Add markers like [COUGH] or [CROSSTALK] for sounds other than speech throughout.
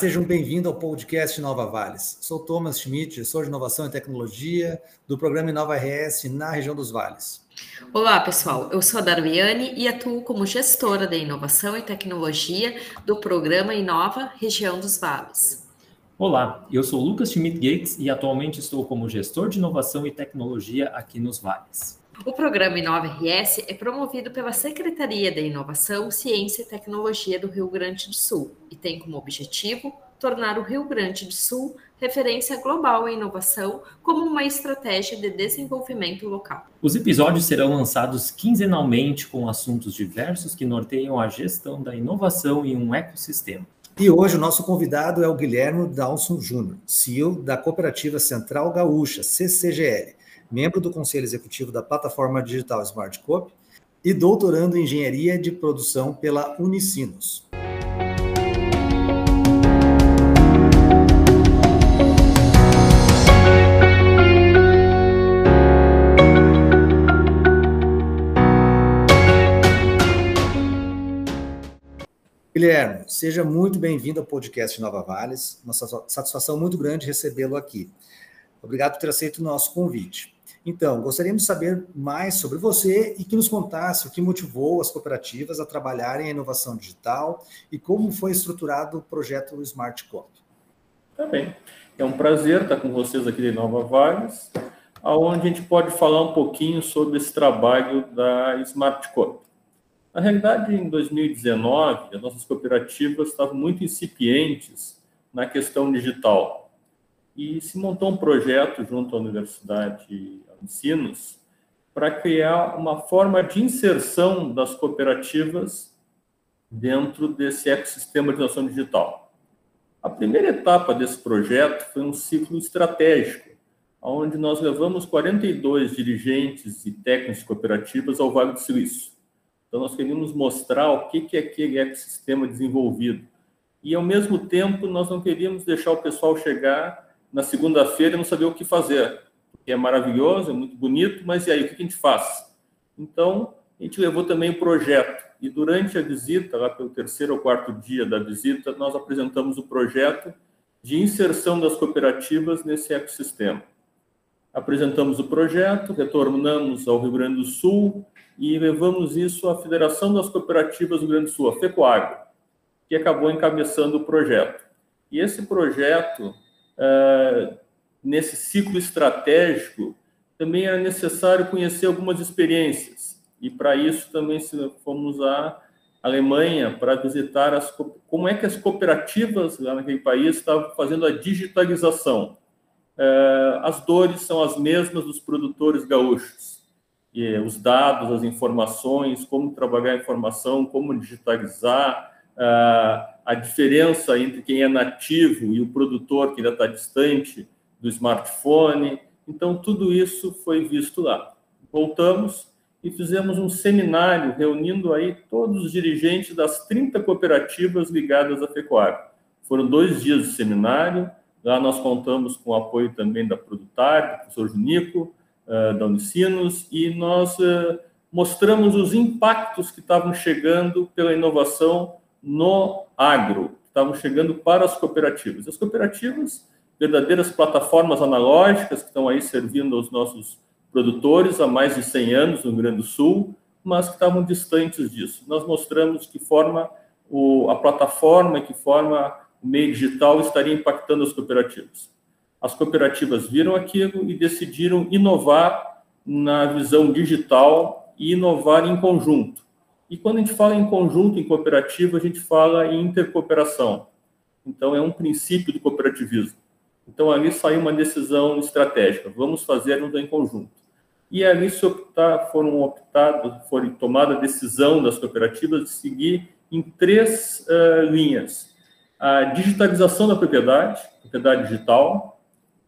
Sejam bem-vindos ao podcast Nova Vales. Sou Thomas Schmidt, sou de Inovação e Tecnologia do programa Inova RS na região dos Vales. Olá, pessoal. Eu sou a Darwiane e atuo como gestora de inovação e tecnologia do programa Inova Região dos Vales. Olá, eu sou Lucas Schmidt Gates e atualmente estou como gestor de inovação e tecnologia aqui nos Vales. O programa Inova RS é promovido pela Secretaria de Inovação, Ciência e Tecnologia do Rio Grande do Sul e tem como objetivo tornar o Rio Grande do Sul referência global em inovação como uma estratégia de desenvolvimento local. Os episódios serão lançados quinzenalmente com assuntos diversos que norteiam a gestão da inovação em um ecossistema. E hoje o nosso convidado é o Guilherme Dalson Júnior, CEO da Cooperativa Central Gaúcha, CCGL, membro do Conselho Executivo da plataforma digital Smart Coop e doutorando em Engenharia de Produção pela Unicinos. Guilherme, seja muito bem-vindo ao podcast Nova Vales. Uma satisfação muito grande recebê-lo aqui. Obrigado por ter aceito o nosso convite. Então, gostaríamos de saber mais sobre você e que nos contasse o que motivou as cooperativas a trabalharem a inovação digital e como foi estruturado o projeto Smart Cop. Tá bem. É um prazer estar com vocês aqui de Nova Vales, aonde a gente pode falar um pouquinho sobre esse trabalho da Smart Cop. Na realidade, em 2019, as nossas cooperativas estavam muito incipientes na questão digital. E se montou um projeto junto à Universidade ensinos para criar uma forma de inserção das cooperativas dentro desse ecossistema de inovação digital. A primeira etapa desse projeto foi um ciclo estratégico, onde nós levamos 42 dirigentes e técnicos cooperativas ao Vale do Silício. Então, nós queríamos mostrar o que é aquele ecossistema desenvolvido. E, ao mesmo tempo, nós não queríamos deixar o pessoal chegar na segunda-feira e não saber o que fazer que é maravilhoso, é muito bonito, mas e aí, o que a gente faz? Então, a gente levou também o projeto. E durante a visita, lá pelo terceiro ou quarto dia da visita, nós apresentamos o projeto de inserção das cooperativas nesse ecossistema. Apresentamos o projeto, retornamos ao Rio Grande do Sul e levamos isso à Federação das Cooperativas do Rio Grande do Sul, a FECOAGRO, que acabou encabeçando o projeto. E esse projeto uh, nesse ciclo estratégico, também era necessário conhecer algumas experiências. E para isso também fomos à Alemanha para visitar as, como é que as cooperativas lá naquele país estavam fazendo a digitalização. É, as dores são as mesmas dos produtores gaúchos. E os dados, as informações, como trabalhar a informação, como digitalizar, é, a diferença entre quem é nativo e o produtor que ainda está distante, do smartphone. Então, tudo isso foi visto lá. Voltamos e fizemos um seminário reunindo aí todos os dirigentes das 30 cooperativas ligadas à Fecoar. Foram dois dias de seminário. Lá nós contamos com o apoio também da Produtar, do professor Junico, eh, da Unicinos, e nós eh, mostramos os impactos que estavam chegando pela inovação no agro, que estavam chegando para as cooperativas. As cooperativas verdadeiras plataformas analógicas que estão aí servindo aos nossos produtores há mais de 100 anos no Rio Grande do Sul, mas que estavam distantes disso. Nós mostramos que forma o, a plataforma que forma o meio digital estaria impactando as cooperativas. As cooperativas viram aquilo e decidiram inovar na visão digital e inovar em conjunto. E quando a gente fala em conjunto, em cooperativa, a gente fala em intercooperação. Então, é um princípio do cooperativismo. Então, ali saiu uma decisão estratégica, vamos fazer em conjunto. E ali se optar, foram optados, foi tomada a decisão das cooperativas de seguir em três uh, linhas. A digitalização da propriedade, propriedade digital.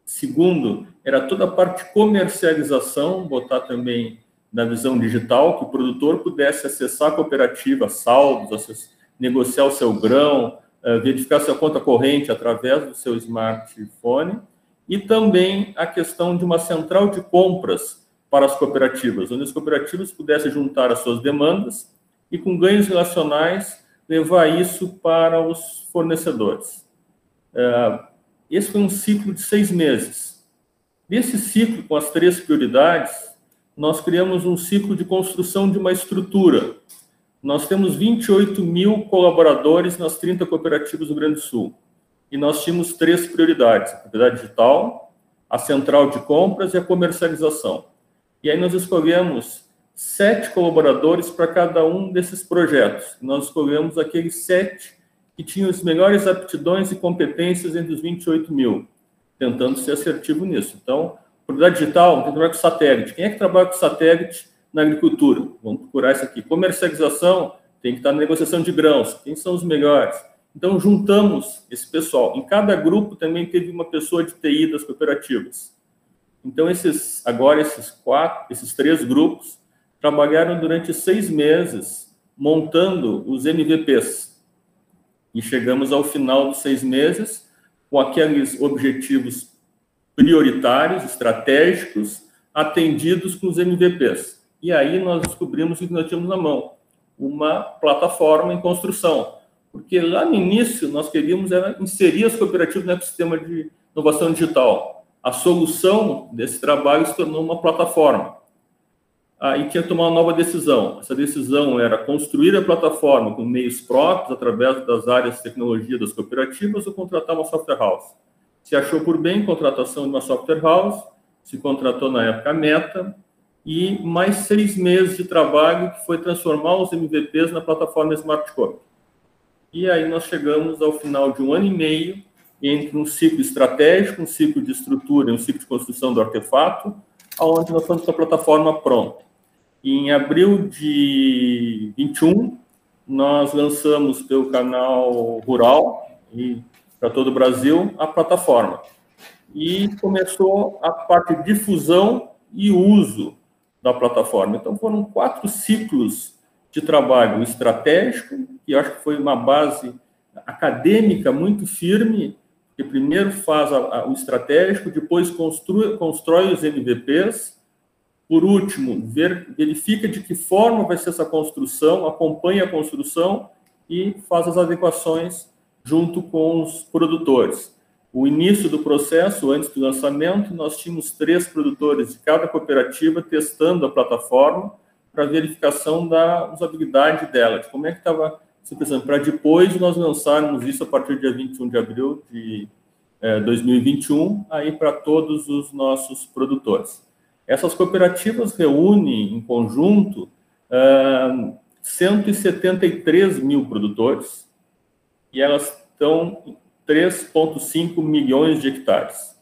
Segundo, era toda a parte comercialização, botar também na visão digital, que o produtor pudesse acessar a cooperativa, saldos, negociar o seu grão, verificar sua conta corrente através do seu smartphone e também a questão de uma central de compras para as cooperativas, onde as cooperativas pudessem juntar as suas demandas e com ganhos relacionais levar isso para os fornecedores. É, esse foi um ciclo de seis meses. Nesse ciclo, com as três prioridades, nós criamos um ciclo de construção de uma estrutura. Nós temos 28 mil colaboradores nas 30 cooperativas do Rio Grande do Sul. E nós tínhamos três prioridades: a propriedade digital, a central de compras e a comercialização. E aí nós escolhemos sete colaboradores para cada um desses projetos. Nós escolhemos aqueles sete que tinham as melhores aptidões e competências entre os 28 mil, tentando ser assertivo nisso. Então, propriedade digital, tem que trabalhar com satélite. Quem é que trabalha com satélite na agricultura? Vamos procurar isso aqui. Comercialização, tem que estar na negociação de grãos. Quem são os melhores? Então, juntamos esse pessoal. Em cada grupo também teve uma pessoa de TI das cooperativas. Então, esses agora, esses quatro, esses três grupos, trabalharam durante seis meses montando os MVPs. E chegamos ao final dos seis meses com aqueles objetivos prioritários, estratégicos, atendidos com os MVPs. E aí nós descobrimos o que nós tínhamos na mão, uma plataforma em construção. Porque lá no início nós queríamos era inserir as cooperativas no ecossistema de inovação digital. A solução desse trabalho se tornou uma plataforma aí tinha que tomar uma nova decisão. Essa decisão era construir a plataforma com meios próprios, através das áreas de tecnologia das cooperativas, ou contratar uma software house. Se achou por bem contratação de uma software house, se contratou na época a Meta, e mais seis meses de trabalho que foi transformar os MVPs na plataforma SmartCop. E aí nós chegamos ao final de um ano e meio entre um ciclo estratégico, um ciclo de estrutura e um ciclo de construção do artefato, aonde nós estamos com a plataforma pronta. Em abril de 21, nós lançamos pelo canal Rural e para todo o Brasil a plataforma. E começou a parte de difusão e uso da plataforma. Então foram quatro ciclos de trabalho estratégico, que eu acho que foi uma base acadêmica muito firme, que primeiro faz a, a, o estratégico, depois constrói os MVPs, por último, ver, verifica de que forma vai ser essa construção, acompanha a construção e faz as adequações junto com os produtores. O início do processo, antes do lançamento, nós tínhamos três produtores de cada cooperativa testando a plataforma para verificação da usabilidade dela, de como é que estava se pensando, para depois nós lançarmos isso a partir do dia 21 de abril de é, eh, 2021, aí para todos os nossos produtores. Essas cooperativas reúnem em conjunto uh, 173 mil produtores e elas estão 3,5 milhões de hectares.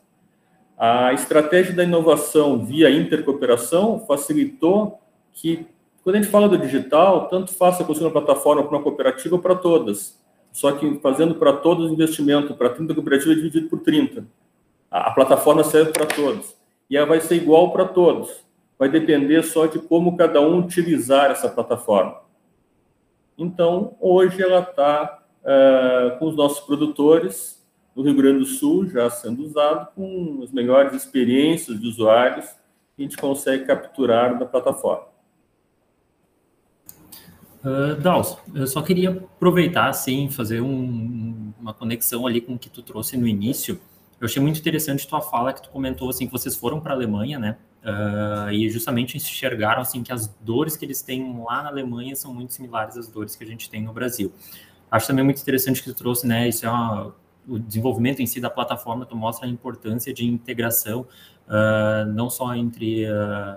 A estratégia da inovação via intercooperação facilitou que, quando a gente fala do digital, tanto faça construir uma plataforma para uma cooperativa ou para todas. Só que fazendo para todos o investimento, para 30 cooperativas dividido por 30. A, a plataforma serve para todos e ela vai ser igual para todos. Vai depender só de como cada um utilizar essa plataforma. Então, hoje ela está uh, com os nossos produtores no Rio Grande do Sul já sendo usado com as melhores experiências de usuários que a gente consegue capturar da plataforma. Uh, eu só queria aproveitar, assim, fazer um, uma conexão ali com o que tu trouxe no início, eu achei muito interessante tua fala que tu comentou assim que vocês foram para a Alemanha, né? Uh, e justamente enxergaram assim que as dores que eles têm lá na Alemanha são muito similares às dores que a gente tem no Brasil. Acho também muito interessante que tu trouxe, né? Isso é uma, o desenvolvimento em si da plataforma, tu mostra a importância de integração, uh, não só entre uh,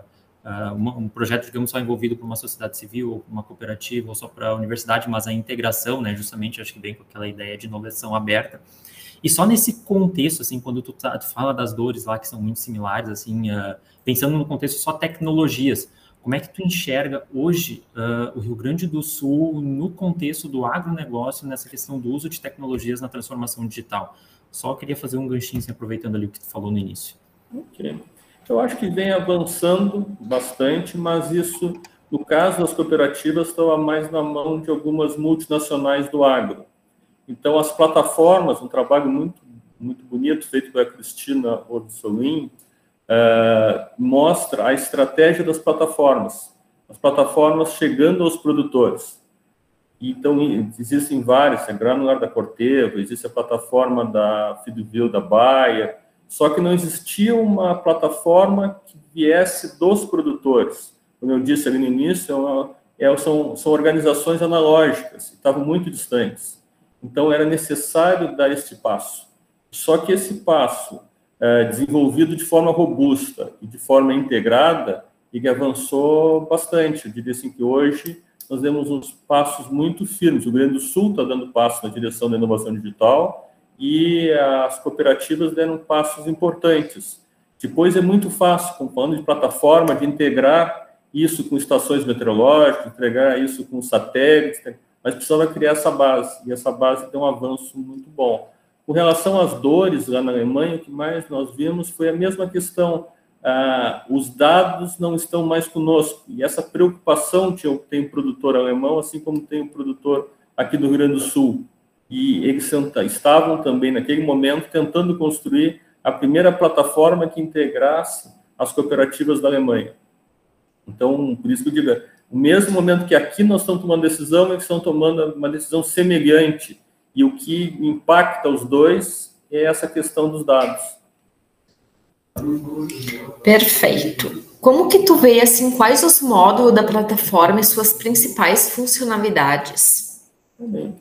uma, um projeto, digamos, só envolvido por uma sociedade civil, ou uma cooperativa, ou só para a universidade, mas a integração, né? Justamente, acho que bem com aquela ideia de inovação aberta. E só nesse contexto, assim, quando tu, tá, tu fala das dores lá que são muito similares, assim, uh, pensando no contexto só tecnologias, como é que tu enxerga hoje uh, o Rio Grande do Sul no contexto do agronegócio, nessa questão do uso de tecnologias na transformação digital? Só queria fazer um ganchinho, assim, aproveitando ali o que tu falou no início. Ok. Eu acho que vem avançando bastante, mas isso, no caso das cooperativas, estava mais na mão de algumas multinacionais do agro. Então, as plataformas, um trabalho muito, muito bonito feito pela Cristina Orsolin, é, mostra a estratégia das plataformas, as plataformas chegando aos produtores. Então, existem várias, a Granular da Corteva, existe a plataforma da Fiduvil da Baia, só que não existia uma plataforma que viesse dos produtores. Como eu disse ali no início, é é, são, são organizações analógicas, estavam muito distantes. Então, era necessário dar este passo. Só que esse passo, é, desenvolvido de forma robusta e de forma integrada, ele avançou bastante. Eu diria assim que hoje nós demos uns passos muito firmes. O Rio Grande do Sul está dando passos na direção da inovação digital e as cooperativas deram passos importantes. Depois é muito fácil, falando de plataforma, de integrar isso com estações meteorológicas, integrar isso com satélites, mas precisava criar essa base, e essa base deu um avanço muito bom. Com relação às dores lá na Alemanha, o que mais nós vimos foi a mesma questão ah, os dados não estão mais conosco. E essa preocupação que eu tenho produtor alemão, assim como tem o produtor aqui do Rio Grande do Sul. E eles estavam também, naquele momento, tentando construir a primeira plataforma que integrasse as cooperativas da Alemanha. Então, por isso que eu digo, o mesmo momento que aqui nós estamos tomando decisão, eles estão tomando uma decisão semelhante. E o que impacta os dois é essa questão dos dados. Perfeito. Como que tu vê assim quais os módulos da plataforma e suas principais funcionalidades? Bem.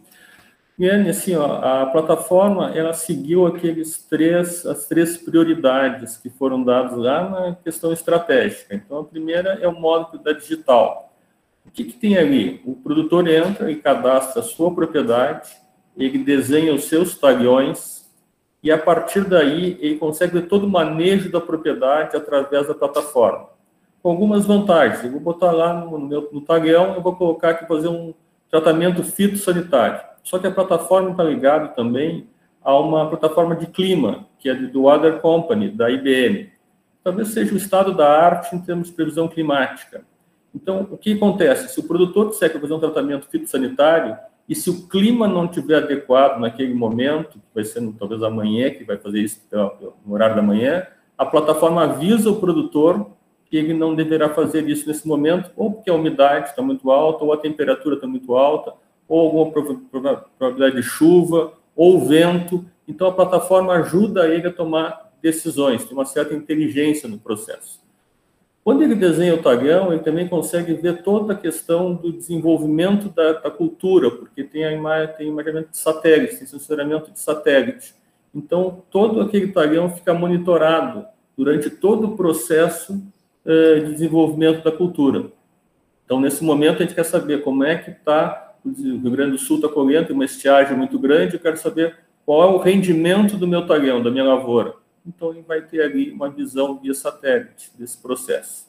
Yane, assim, ó, a plataforma ela seguiu aqueles três as três prioridades que foram dadas lá na questão estratégica. Então, a primeira é o módulo da digital. O que, que tem ali? O produtor entra e cadastra a sua propriedade, ele desenha os seus taguões, e a partir daí ele consegue todo o manejo da propriedade através da plataforma. Com algumas vantagens. Eu vou botar lá no, meu, no tagueão, eu vou colocar aqui, fazer um tratamento fitossanitário. Só que a plataforma está ligada também a uma plataforma de clima, que é do Water Company, da IBM. Talvez seja o estado da arte em termos de previsão climática. Então, o que acontece? Se o produtor disser que fazer um tratamento fitossanitário, e se o clima não estiver adequado naquele momento, que vai ser talvez amanhã, que vai fazer isso no horário da manhã, a plataforma avisa o produtor que ele não deverá fazer isso nesse momento, ou porque a umidade está muito alta, ou a temperatura está muito alta, ou alguma probabilidade de chuva, ou vento. Então, a plataforma ajuda ele a tomar decisões, tem uma certa inteligência no processo. Quando ele desenha o talhão, ele também consegue ver toda a questão do desenvolvimento da, da cultura, porque tem, a imagem, tem imaginamento de satélite, tem sensoramento de satélite. Então, todo aquele talhão fica monitorado durante todo o processo eh, de desenvolvimento da cultura. Então, nesse momento, a gente quer saber como é que está, o Rio Grande do Sul está colhendo, uma estiagem muito grande, eu quero saber qual é o rendimento do meu talhão, da minha lavoura então ele vai ter ali uma visão via satélite desse processo.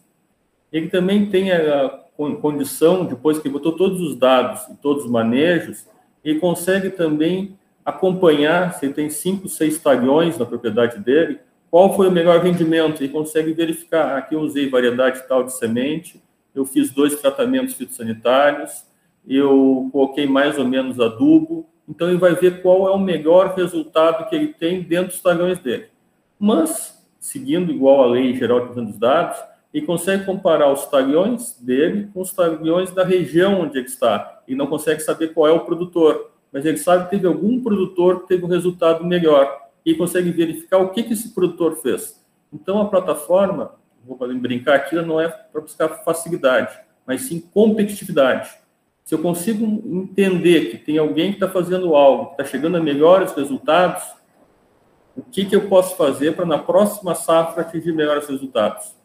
Ele também tem a condição, depois que botou todos os dados e todos os manejos, ele consegue também acompanhar, se ele tem cinco, seis talhões na propriedade dele, qual foi o melhor rendimento, ele consegue verificar, aqui eu usei variedade tal de semente, eu fiz dois tratamentos fitossanitários, eu coloquei mais ou menos adubo, então ele vai ver qual é o melhor resultado que ele tem dentro dos talhões dele mas, seguindo igual a lei geral de dos dados, ele consegue comparar os taguões dele com os taguões da região onde ele está, e não consegue saber qual é o produtor, mas ele sabe que teve algum produtor que teve um resultado melhor, e consegue verificar o que, que esse produtor fez. Então, a plataforma, vou brincar aqui, não é para buscar facilidade, mas sim competitividade. Se eu consigo entender que tem alguém que está fazendo algo, que está chegando a melhores resultados, o que, que eu posso fazer para na próxima safra atingir melhores resultados.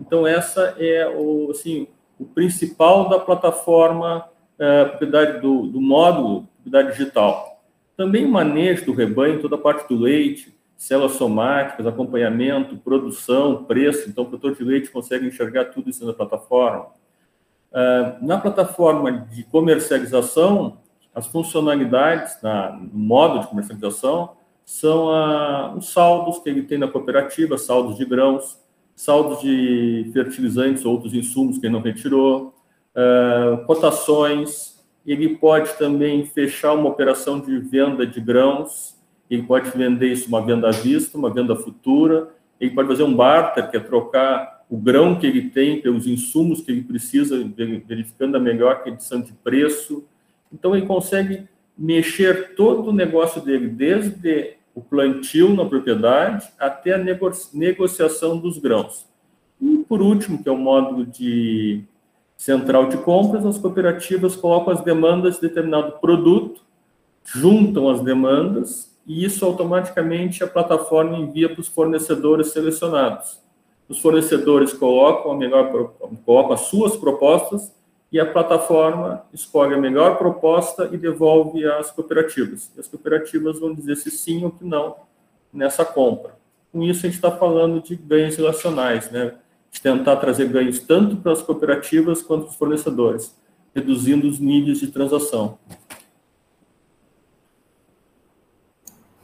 Então, essa é o, assim, o principal da plataforma é, propriedade do, do módulo propriedade digital. Também o manejo do rebanho, toda a parte do leite, células somáticas, acompanhamento, produção, preço. Então, o produtor de leite consegue enxergar tudo isso na plataforma. É, na plataforma de comercialização, as funcionalidades, na, no modo de comercialização, são ah, os saldos que ele tem na cooperativa, saldos de grãos, saldos de fertilizantes ou outros insumos que ele não retirou, ah, cotações. Ele pode também fechar uma operação de venda de grãos, ele pode vender isso uma venda à vista, uma venda futura, ele pode fazer um barter, que é trocar o grão que ele tem pelos insumos que ele precisa, verificando a melhor condição de preço. Então, ele consegue mexer todo o negócio dele, desde o plantio na propriedade até a negociação dos grãos. E, por último, que é o módulo de central de compras, as cooperativas colocam as demandas de determinado produto, juntam as demandas e isso automaticamente a plataforma envia para os fornecedores selecionados. Os fornecedores colocam, a melhor, colocam as suas propostas e a plataforma escolhe a melhor proposta e devolve às cooperativas. E as cooperativas vão dizer se sim ou que não nessa compra. Com isso, a gente está falando de ganhos relacionais, né? de tentar trazer ganhos tanto para as cooperativas quanto para os fornecedores, reduzindo os níveis de transação.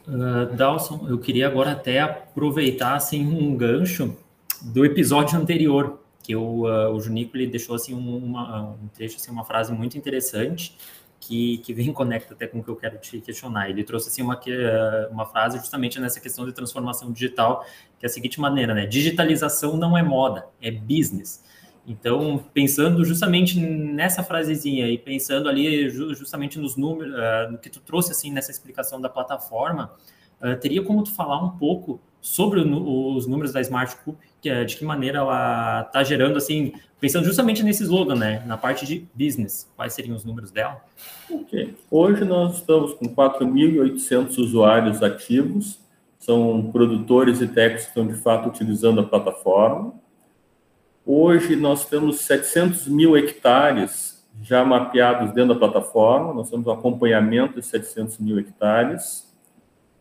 Uh, Dawson, eu queria agora até aproveitar assim, um gancho do episódio anterior, que o, uh, o Junico ele deixou assim uma, um trecho, assim, uma frase muito interessante que, que vem [LAUGHS] conecta até com o que eu quero te questionar. Ele trouxe assim uma, uh, uma frase justamente nessa questão de transformação digital, que é a seguinte maneira, né? Digitalização não é moda, é business. Então, pensando justamente nessa frasezinha e pensando ali justamente nos números, uh, no que tu trouxe assim nessa explicação da plataforma, uh, teria como tu falar um pouco sobre o, os números da Smart Coop, que é, de que maneira ela está gerando, assim, pensando justamente nesse slogan, né, na parte de business, quais seriam os números dela? Ok. Hoje nós estamos com 4.800 usuários ativos, são produtores e técnicos que estão de fato utilizando a plataforma. Hoje nós temos 700 mil hectares já mapeados dentro da plataforma, nós temos um acompanhamento de 700 mil hectares.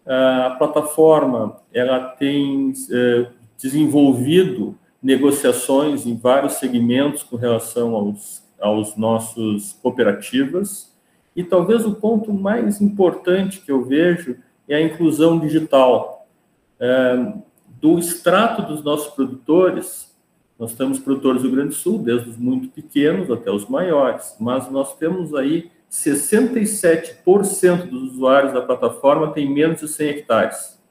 A plataforma ela tem é, desenvolvido negociações em vários segmentos com relação aos, aos nossos cooperativas. E talvez o ponto mais importante que eu vejo é a inclusão digital. É, do extrato dos nossos produtores, nós temos produtores do Rio Grande do Sul, desde os muito pequenos até os maiores, mas nós temos aí 67% dos usuários da plataforma têm menos de 100 hectares.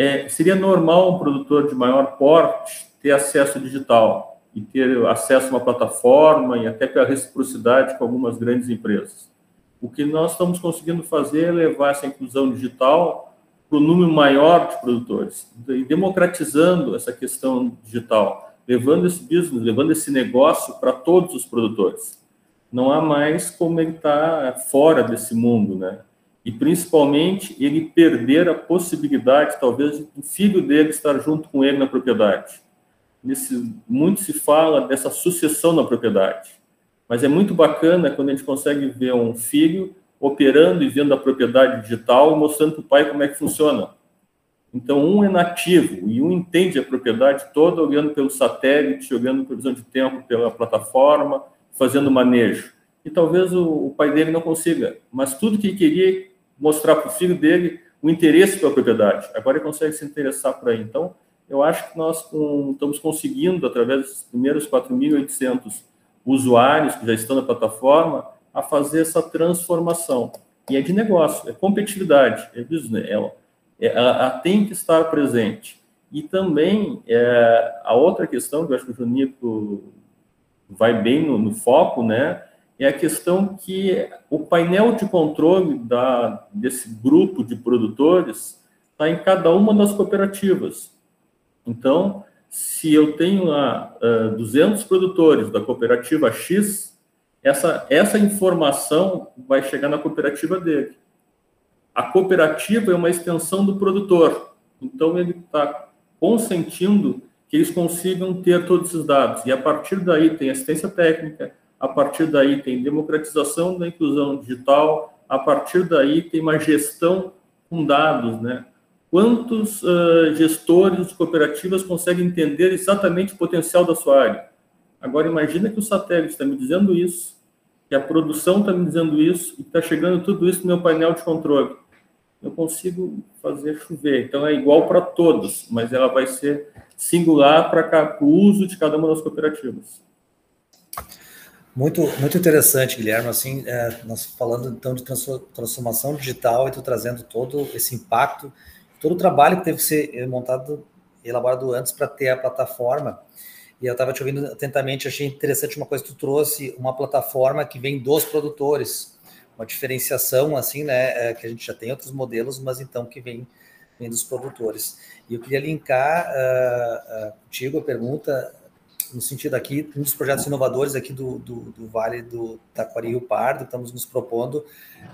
É, seria normal um produtor de maior porte ter acesso digital e ter acesso a uma plataforma e até pela reciprocidade com algumas grandes empresas. O que nós estamos conseguindo fazer é levar essa inclusão digital para o número maior de produtores e democratizando essa questão digital, levando esse business, levando esse negócio para todos os produtores não há mais como ele estar tá fora desse mundo, né? E principalmente ele perder a possibilidade, talvez, do filho dele estar junto com ele na propriedade. Nesse, muito se fala dessa sucessão na propriedade, mas é muito bacana quando a gente consegue ver um filho operando e vendo a propriedade digital e mostrando para o pai como é que funciona. Então, um é nativo e um entende a propriedade toda olhando pelo satélite, olhando previsão de tempo pela plataforma, fazendo manejo. E talvez o, o pai dele não consiga, mas tudo que ele queria mostrar para o filho dele o interesse pela propriedade. Agora ele consegue se interessar por aí. Então, eu acho que nós com, estamos conseguindo, através dos primeiros 4.800 usuários que já estão na plataforma, a fazer essa transformação. E é de negócio, é competitividade, é business, ela, é, ela, ela tem que estar presente. E também, é, a outra questão que eu acho que o Junico vai bem no, no, foco, né? É a questão que o painel de controle da, desse grupo de produtores está em cada uma das cooperativas. Então, se eu tenho lá uh, 200 produtores da cooperativa X, essa, essa informação vai chegar na cooperativa dele. A cooperativa é uma extensão do produtor, então ele está consentindo que eles consigam ter todos esses dados. E a partir daí tem assistência técnica, a partir daí tem democratização da inclusão digital, a partir daí tem uma gestão com dados, né? Quantos uh, gestores cooperativas conseguem entender exatamente o potencial da sua área? Agora imagina que o satélite está me dizendo isso, que a produção está me dizendo isso e está chegando tudo isso no meu painel de controle. Eu consigo fazer chover. Então é igual para todos, mas ela vai ser singular para o uso de cada uma das cooperativas. Muito, muito interessante, Guilherme. Assim, é, nós falando então de transformação digital e tu trazendo todo esse impacto, todo o trabalho que teve que ser montado, elaborado antes para ter a plataforma. E eu estava te ouvindo atentamente, achei interessante uma coisa que tu trouxe, uma plataforma que vem dos produtores. uma diferenciação assim, né, é, que a gente já tem outros modelos, mas então que vem, vem dos produtores. E eu queria linkar uh, uh, contigo a pergunta no sentido aqui, um dos projetos inovadores aqui do, do, do Vale do Taquari Rio Pardo, estamos nos propondo,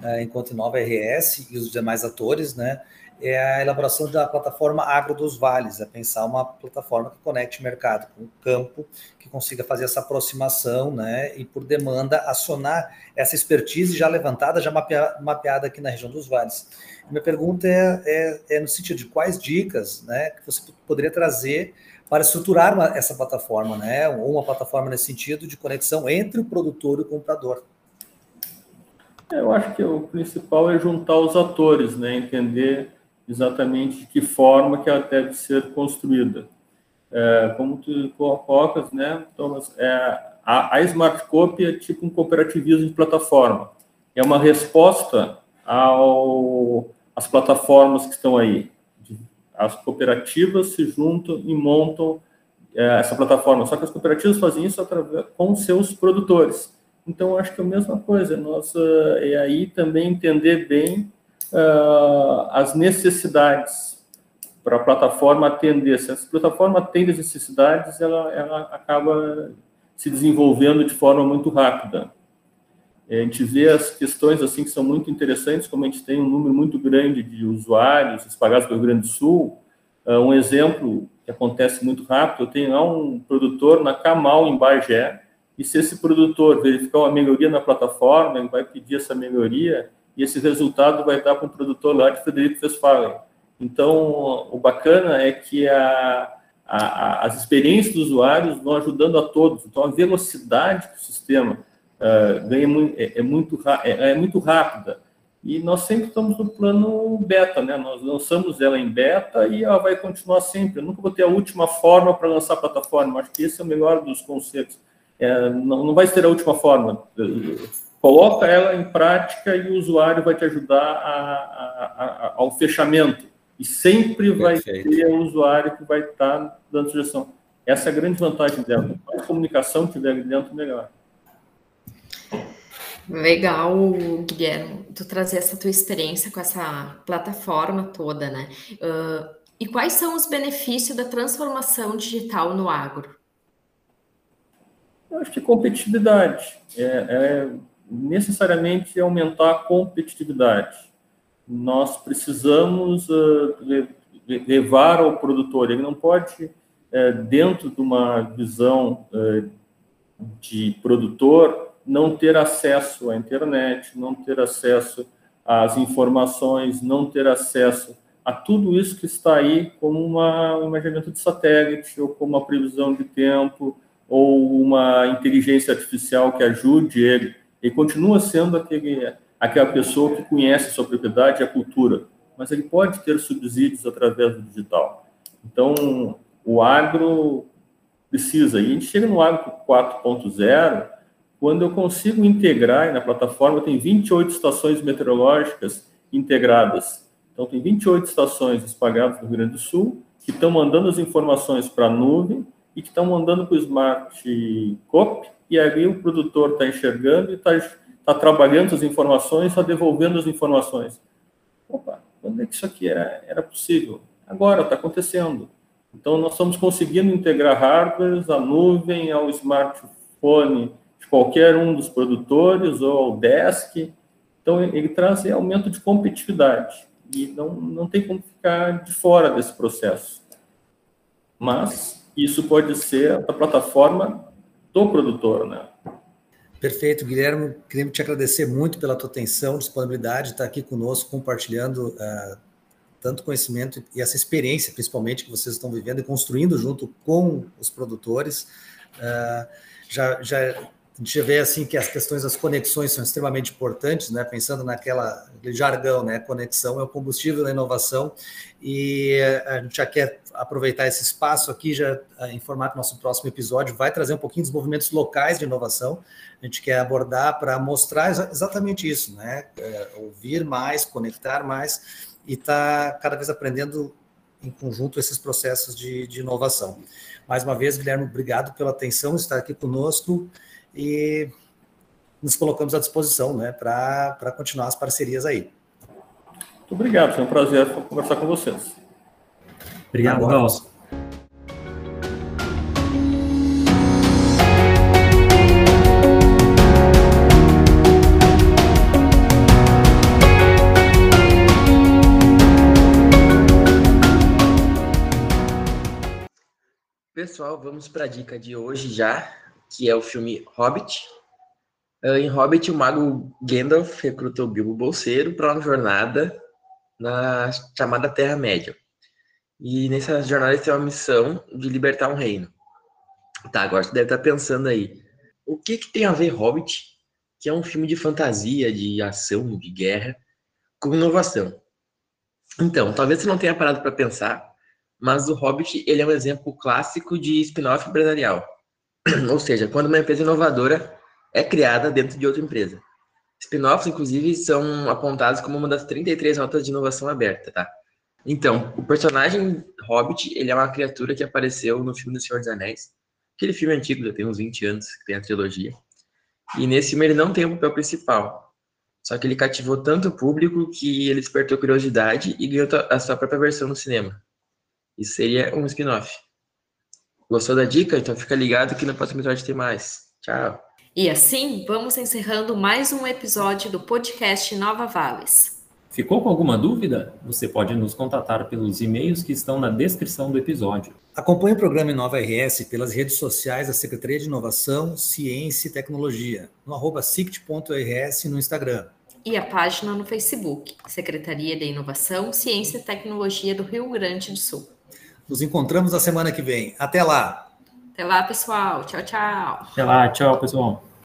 uh, enquanto Nova RS e os demais atores, né, é a elaboração da plataforma Agro dos Vales, é pensar uma plataforma que conecte mercado com o campo, que consiga fazer essa aproximação, né, e por demanda acionar essa expertise já levantada, já mapeada, mapeada aqui na região dos vales. Minha pergunta é, é, é, no sentido de quais dicas, né, que você poderia trazer para estruturar uma, essa plataforma, né, ou uma plataforma nesse sentido de conexão entre o produtor e o comprador. Eu acho que o principal é juntar os atores, né, entender exatamente de que forma que ela deve ser construída. É, como tu colocas, né, Thomas, é, a, a Smart Copy é tipo um cooperativismo de plataforma. É uma resposta ao, às plataformas que estão aí. As cooperativas se juntam e montam é, essa plataforma. Só que as cooperativas fazem isso através, com seus produtores. Então, acho que é a mesma coisa. Nossa, é aí também entender bem uh, as necessidades para a plataforma atender. Se a plataforma atende as necessidades, ela, ela acaba se desenvolvendo de forma muito rápida. A gente vê as questões assim que são muito interessantes, como a gente tem um número muito grande de usuários espalhados pelo Rio Grande do Sul. Uh, um exemplo que acontece muito rápido, eu tenho lá um produtor na Camal, em Bagé, e se esse produtor verificar uma melhoria na plataforma, ele vai pedir essa melhoria, e esse resultado vai dar para um produtor lá de Frederico Westphalen. Então, o bacana é que a, a, as experiências dos usuários vão ajudando a todos. Então, a velocidade do sistema uh, ganha é, é, muito, é, é, muito rápida. E nós sempre estamos no plano beta, né? Nós lançamos ela em beta e ela vai continuar sempre. Eu nunca vou ter a última forma para lançar a plataforma. Acho que esse é o melhor dos conceitos. É, não, não vai ser a última forma coloca ela em prática e o usuário vai te ajudar a, a, a, ao fechamento. E sempre vai Perfeito. ter o usuário que vai estar dando sugestão. Essa é a grande vantagem dela. Quanto mais comunicação tiver ali dentro, melhor. Legal, Guilherme, tu trazer essa tua experiência com essa plataforma toda, né? Uh, e quais são os benefícios da transformação digital no agro? Eu acho que competitividade. É, é necessariamente aumentar a competitividade. Nós precisamos uh, levar ao produtor, ele não pode, uh, dentro de uma visão uh, de produtor, não ter acesso à internet, não ter acesso às informações, não ter acesso a tudo isso que está aí como uma, um imaginamento de satélite, ou como uma previsão de tempo, ou uma inteligência artificial que ajude ele ele continua sendo aquele, aquela pessoa que conhece a sua propriedade e a cultura, mas ele pode ter subsídios através do digital. Então, o agro precisa, e a gente chega no agro 4.0 quando eu consigo integrar, e na plataforma tem 28 estações meteorológicas integradas. Então, tem 28 estações espalhadas no Rio Grande do Sul, que estão mandando as informações para a nuvem e que estão mandando para o Smart Cop, e ali o produtor está enxergando e está tá trabalhando as informações, está devolvendo as informações. Opa, quando é que isso aqui era, era possível? Agora, está acontecendo. Então, nós estamos conseguindo integrar hardwares, a nuvem, ao smartphone de qualquer um dos produtores ou ao desk. Então, ele traz aumento de competitividade e não, não tem como ficar de fora desse processo. Mas isso pode ser a plataforma do produtor, né? Perfeito, Guilherme. Queremos te agradecer muito pela tua atenção, disponibilidade, estar aqui conosco, compartilhando uh, tanto conhecimento e essa experiência, principalmente, que vocês estão vivendo e construindo junto com os produtores. Uh, já, já a gente vê assim que as questões das conexões são extremamente importantes, né? Pensando naquela jargão, né? Conexão é o combustível da inovação e a gente já quer aproveitar esse espaço aqui, já informar que nosso próximo episódio vai trazer um pouquinho dos movimentos locais de inovação. A gente quer abordar para mostrar exatamente isso, né? É, ouvir mais, conectar mais e estar tá cada vez aprendendo em conjunto esses processos de, de inovação. Mais uma vez, Guilherme, obrigado pela atenção, estar aqui conosco. E nos colocamos à disposição né, para continuar as parcerias aí. Muito obrigado, foi um prazer conversar com vocês. Obrigado, Galso. Pessoal, vamos para a dica de hoje já, que é o filme Hobbit. Ah, em Hobbit, o mago Gandalf recrutou Bilbo Bolseiro para uma jornada na chamada Terra-média. E nessa jornada ele tem uma missão de libertar um reino. Tá, agora você deve estar pensando aí, o que, que tem a ver Hobbit, que é um filme de fantasia, de ação, de guerra, com inovação? Então, talvez você não tenha parado para pensar, mas o Hobbit ele é um exemplo clássico de spin-off empresarial. [CLEARS THROAT] Ou seja, quando uma empresa inovadora é criada dentro de outra empresa. Spin-offs, inclusive, são apontados como uma das 33 notas de inovação aberta, tá? Então, o personagem Hobbit, ele é uma criatura que apareceu no filme do Senhor dos Anéis. Aquele filme antigo, já tem uns 20 anos, que tem a trilogia. E nesse filme ele não tem o um papel principal. Só que ele cativou tanto o público que ele despertou curiosidade e ganhou a sua própria versão no cinema. Isso seria um spin-off. Gostou da dica? Então fica ligado que no próximo episódio tem mais. Tchau. E assim, vamos encerrando mais um episódio do podcast Nova Vales. Ficou com alguma dúvida? Você pode nos contatar pelos e-mails que estão na descrição do episódio. Acompanhe o programa Inova RS pelas redes sociais da Secretaria de Inovação, Ciência e Tecnologia, no arroba sict.rs no Instagram. E a página no Facebook, Secretaria de Inovação, Ciência e Tecnologia do Rio Grande do Sul. Nos encontramos na semana que vem. Até lá! Até lá, pessoal. Tchau, tchau. Até lá, tchau, pessoal.